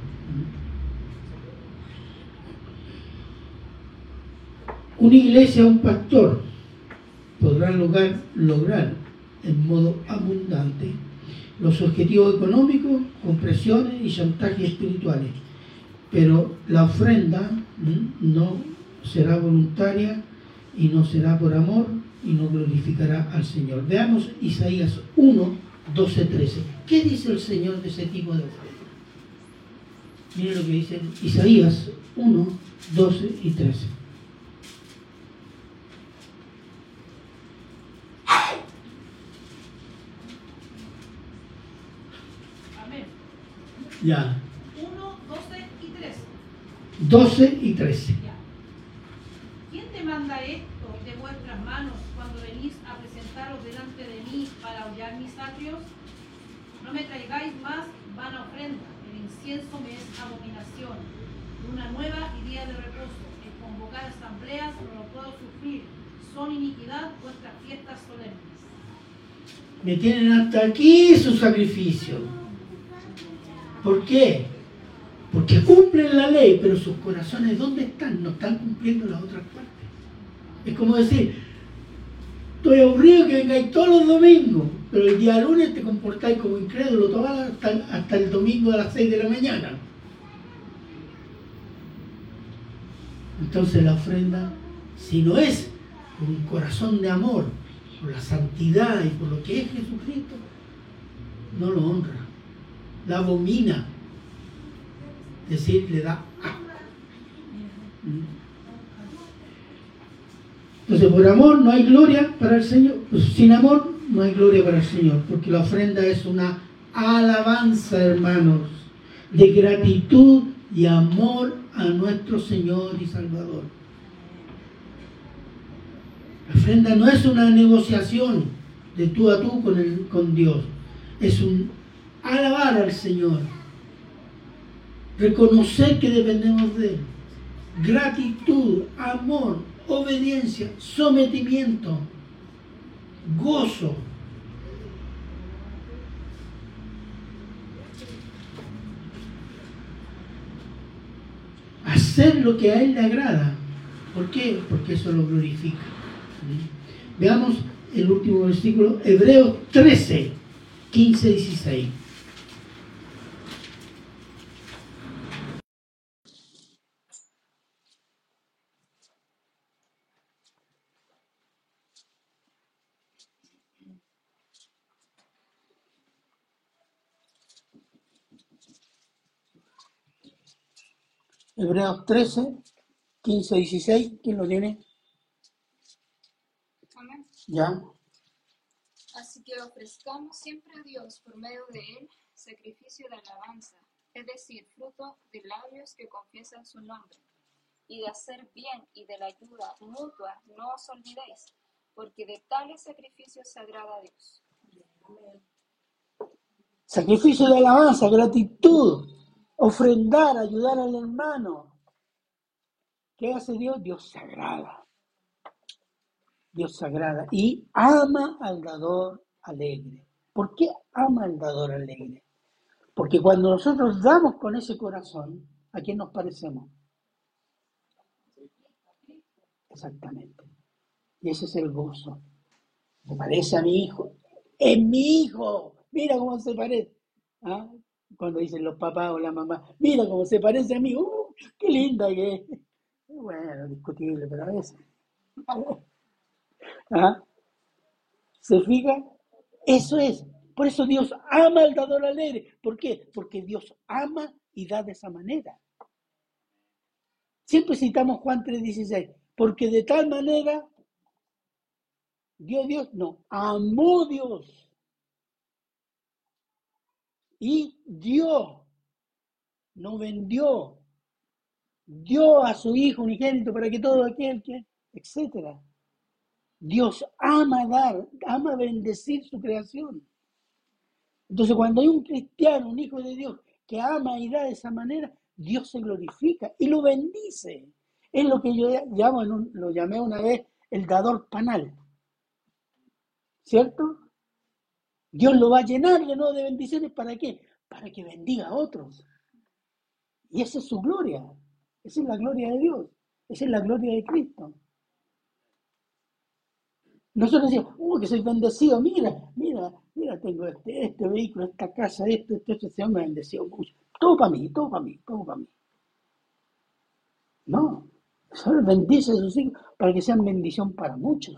Una iglesia, un pastor, podrá lograr, lograr en modo abundante los objetivos económicos con presiones y chantajes espirituales, pero la ofrenda no será voluntaria y no será por amor y no glorificará al Señor. Veamos Isaías 1, 12, 13. ¿Qué dice el Señor de ese tipo de ofrenda? Miren lo que dice Isaías 1, 12 y 13. Amén. Ya, 1, 12 y 13. 12 y 13. Ya. ¿Quién te manda esto de vuestras manos cuando venís a presentaros delante de mí para hollar mis atrios? No me traigáis más vana ofrenda, el incienso me es abominación. Luna nueva y día de reposo, el convocar asambleas no lo puedo sufrir, son iniquidad vuestras fiestas solemnes. Me tienen hasta aquí su sacrificio. ¿Por qué? Porque cumplen la ley, pero sus corazones, ¿dónde están? No están cumpliendo las otras partes. Es como decir, estoy aburrido que vengáis todos los domingos, pero el día lunes te comportáis como incrédulo hasta el domingo a las 6 de la mañana. Entonces la ofrenda, si no es con un corazón de amor, por la santidad y por lo que es Jesucristo, no lo honra, la abomina, es decir, le da. Entonces, por amor no hay gloria para el Señor, pues, sin amor no hay gloria para el Señor, porque la ofrenda es una alabanza, hermanos, de gratitud y amor a nuestro Señor y Salvador. La ofrenda no es una negociación de tú a tú con, el, con Dios, es un alabar al Señor, reconocer que dependemos de Él, gratitud, amor, obediencia, sometimiento, gozo. Hacer lo que a Él le agrada. ¿Por qué? Porque eso lo glorifica. Veamos el último versículo, Hebreos 13, 15, 16. Hebreos 13, 15, 16. ¿Quién lo tiene? Amén. Ya. Así que ofrezcamos siempre a Dios por medio de Él sacrificio de alabanza, es decir, fruto de labios que confiesan su nombre. Y de hacer bien y de la ayuda mutua no os olvidéis, porque de tales sacrificios se agrada a Dios. Sacrificio de alabanza, gratitud, ofrendar, ayudar al hermano. ¿Qué hace Dios? Dios se agrada. Dios se agrada y ama al dador alegre. ¿Por qué ama al dador alegre? Porque cuando nosotros damos con ese corazón, ¿a quién nos parecemos? Exactamente. Y ese es el gozo. Me parece a mi hijo. Es mi hijo. Mira cómo se parece. ¿Ah? Cuando dicen los papás o la mamá, mira cómo se parece a mí. ¡Uh, qué linda que es! Bueno, discutible, pero a veces. ¿Ah? ¿Se fija? Eso es. Por eso Dios ama al dador alegre. ¿Por qué? Porque Dios ama y da de esa manera. Siempre citamos Juan 3:16. Porque de tal manera dio Dios, no, amó Dios. Y dio, no vendió, dio a su Hijo unigénito para que todo aquel que, etcétera. Dios ama dar, ama bendecir su creación. Entonces, cuando hay un cristiano, un hijo de Dios, que ama y da de esa manera, Dios se glorifica y lo bendice. Es lo que yo llamo, lo llamé una vez el dador panal. ¿Cierto? Dios lo va a llenar de de bendiciones. ¿Para qué? para que bendiga a otros. Y esa es su gloria. Esa es la gloria de Dios. Esa es la gloria de Cristo. Nosotros decimos, uy, que soy bendecido, mira, mira, mira, tengo este, este vehículo, esta casa, esto, esto, el Señor me mucho. Todo para mí, todo para mí, todo para mí. No, solo bendice a sus hijos para que sean bendición para muchos.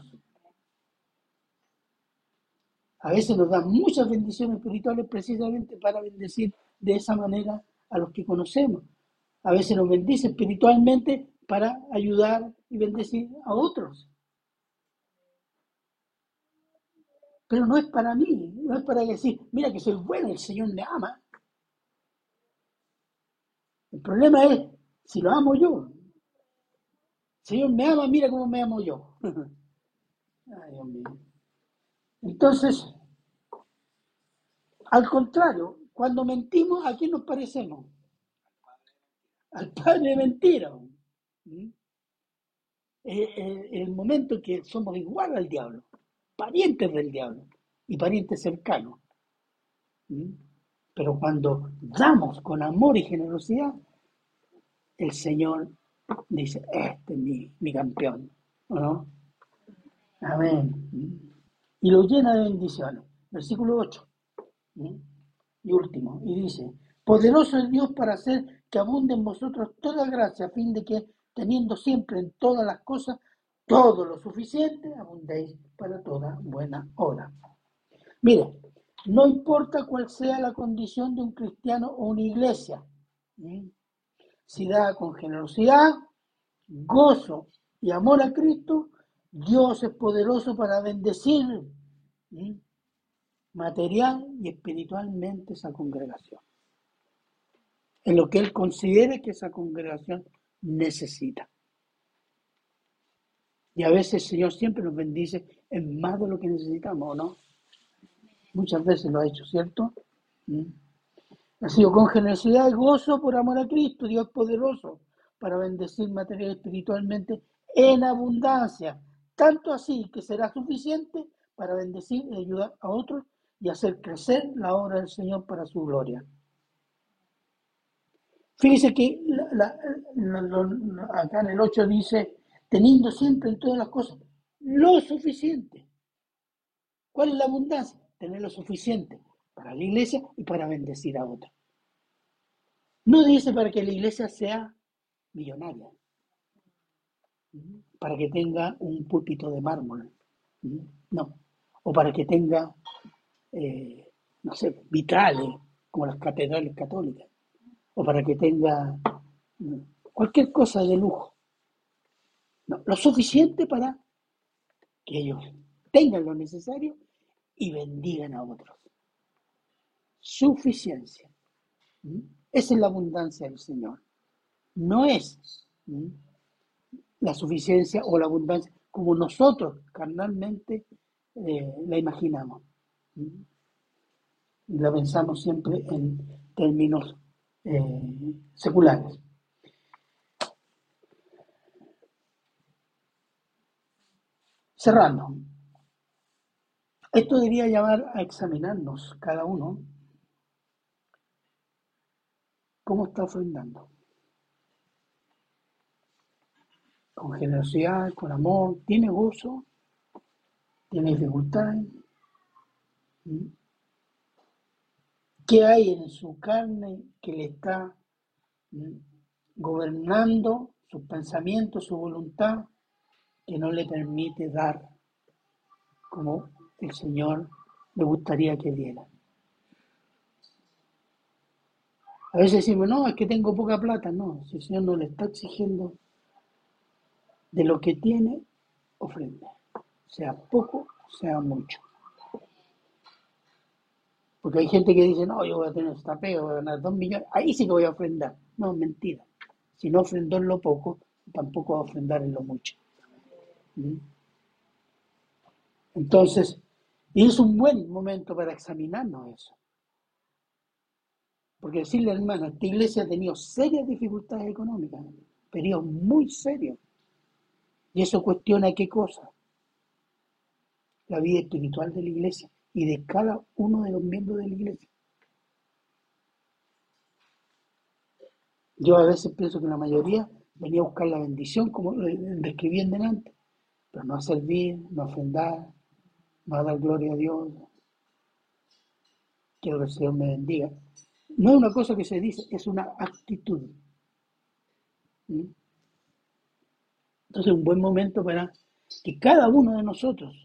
A veces nos dan muchas bendiciones espirituales precisamente para bendecir de esa manera a los que conocemos. A veces nos bendice espiritualmente para ayudar y bendecir a otros. Pero no es para mí, no es para decir, mira que soy bueno, el Señor me ama. El problema es si lo amo yo. El Señor me ama, mira cómo me amo yo. Ay, Dios mío. Entonces, al contrario, cuando mentimos, ¿a quién nos parecemos? Al padre de mentira. ¿Mm? Es el momento en que somos igual al diablo, parientes del diablo y parientes cercanos. ¿Mm? Pero cuando damos con amor y generosidad, el Señor dice, este es mi, mi campeón. ¿o ¿No? Amén. Y lo llena de bendiciones. Versículo 8. Y último, y dice, poderoso es Dios para hacer que abunde en vosotros toda gracia, a fin de que, teniendo siempre en todas las cosas todo lo suficiente, abundéis para toda buena obra. Mire, no importa cuál sea la condición de un cristiano o una iglesia, si da con generosidad, gozo y amor a Cristo, Dios es poderoso para bendecir material y espiritualmente esa congregación. En lo que Él considere que esa congregación necesita. Y a veces el Señor siempre nos bendice en más de lo que necesitamos, no? Muchas veces lo ha hecho, ¿cierto? Ha sido con generosidad y gozo por amor a Cristo, Dios poderoso, para bendecir material espiritualmente en abundancia tanto así que será suficiente para bendecir y ayudar a otros y hacer crecer la obra del Señor para su gloria. Fíjese que acá en el 8 dice, teniendo siempre en todas las cosas lo suficiente. ¿Cuál es la abundancia? Tener lo suficiente para la iglesia y para bendecir a otros. No dice para que la iglesia sea millonaria para que tenga un púlpito de mármol. No. O para que tenga, eh, no sé, vitrales, como las catedrales católicas. O para que tenga cualquier cosa de lujo. No, lo suficiente para que ellos tengan lo necesario y bendigan a otros. Suficiencia. Esa es la abundancia del Señor. No es la suficiencia o la abundancia como nosotros carnalmente eh, la imaginamos. La pensamos siempre en términos eh, seculares. Cerrando. Esto debería llamar a examinarnos cada uno cómo está ofrendando. Con generosidad, con amor, tiene gozo, tiene dificultad. ¿Mm? ¿Qué hay en su carne que le está ¿Mm? gobernando sus pensamientos, su voluntad, que no le permite dar como el Señor le gustaría que diera? A veces decimos, no, es que tengo poca plata. No, si el Señor no le está exigiendo de lo que tiene, ofrenda, sea poco, sea mucho. Porque hay gente que dice, no, yo voy a tener esta pega, voy a ganar dos millones, ahí sí que voy a ofrendar. No, mentira. Si no ofrendó en lo poco, tampoco va a ofrendar en lo mucho. ¿Mm? Entonces, y es un buen momento para examinarnos eso. Porque decirle, hermano, esta iglesia ha tenido serias dificultades económicas, periodos muy serios. Y eso cuestiona qué cosa? La vida espiritual de la iglesia y de cada uno de los miembros de la iglesia. Yo a veces pienso que la mayoría venía a buscar la bendición, como describí en delante, pero no a servir, no a ofrendar, no a dar gloria a Dios. Quiero que el Señor me bendiga. No es una cosa que se dice, es una actitud. ¿Mm? Entonces, un buen momento para que cada uno de nosotros,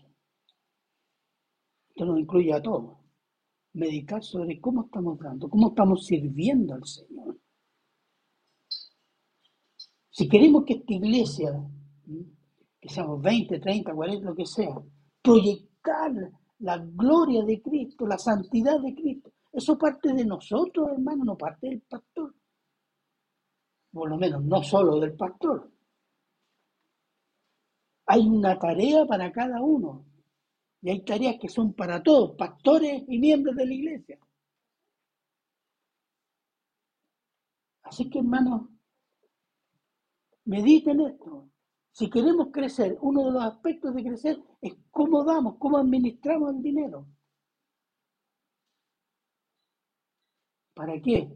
esto nos incluye a todos, meditar sobre cómo estamos dando, cómo estamos sirviendo al Señor. Si queremos que esta iglesia, que seamos 20, 30, 40, lo que sea, proyectar la gloria de Cristo, la santidad de Cristo, eso parte de nosotros, hermano, no parte del pastor. Por lo menos, no solo del pastor. Hay una tarea para cada uno. Y hay tareas que son para todos, pastores y miembros de la iglesia. Así que, hermanos, mediten esto. Si queremos crecer, uno de los aspectos de crecer es cómo damos, cómo administramos el dinero. ¿Para qué?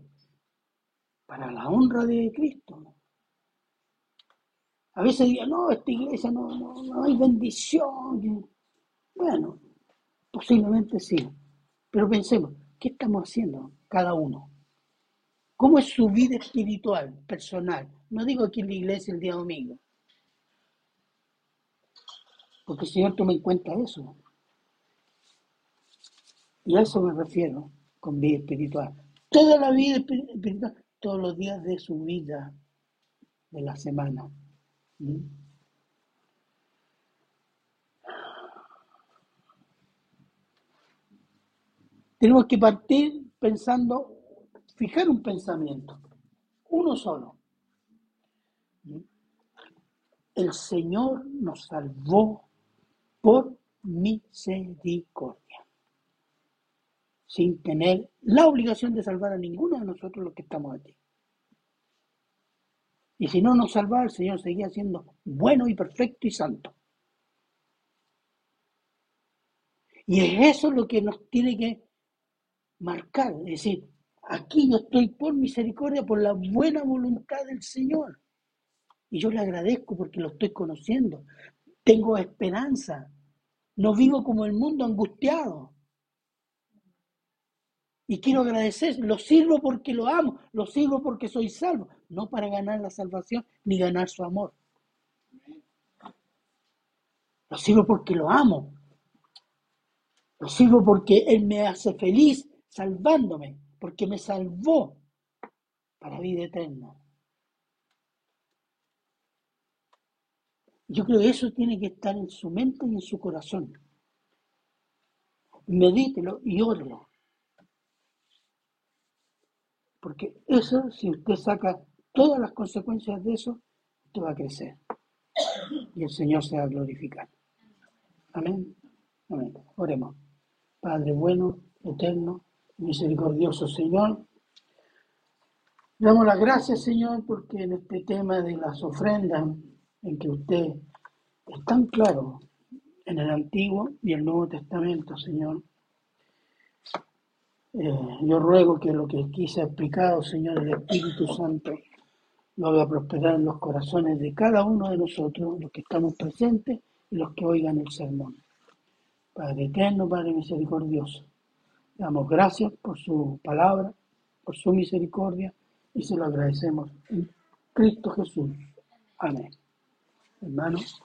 Para la honra de Cristo. A veces digan, no, esta iglesia no, no, no hay bendición. Bueno, posiblemente sí. Pero pensemos, ¿qué estamos haciendo cada uno? ¿Cómo es su vida espiritual, personal? No digo aquí en la iglesia el día domingo. Porque el Señor toma en cuenta eso. Y a eso me refiero con vida espiritual. Toda la vida espiritual, todos los días de su vida, de la semana. Tenemos que partir pensando, fijar un pensamiento, uno solo. El Señor nos salvó por misericordia, sin tener la obligación de salvar a ninguno de nosotros los que estamos aquí. Y si no nos salvaba, el Señor seguía siendo bueno y perfecto y santo. Y es eso lo que nos tiene que marcar, es decir, aquí yo estoy por misericordia, por la buena voluntad del Señor. Y yo le agradezco porque lo estoy conociendo. Tengo esperanza. No vivo como el mundo angustiado. Y quiero agradecer, lo sirvo porque lo amo, lo sirvo porque soy salvo, no para ganar la salvación ni ganar su amor. Lo sirvo porque lo amo. Lo sirvo porque Él me hace feliz salvándome, porque me salvó para vida eterna. Yo creo que eso tiene que estar en su mente y en su corazón. Medítelo y órelo. Porque eso, si usted saca todas las consecuencias de eso, usted va a crecer. Y el Señor se va a glorificar. Amén. Amén. Oremos. Padre bueno, eterno, misericordioso Señor. Damos las gracias, Señor, porque en este tema de las ofrendas, en que usted es tan claro en el Antiguo y el Nuevo Testamento, Señor, eh, yo ruego que lo que aquí se ha explicado, Señor, el Espíritu Santo, lo haga prosperar en los corazones de cada uno de nosotros, los que estamos presentes y los que oigan el sermón. Padre eterno, Padre misericordioso, Damos gracias por su palabra, por su misericordia y se lo agradecemos en Cristo Jesús. Amén. Hermanos.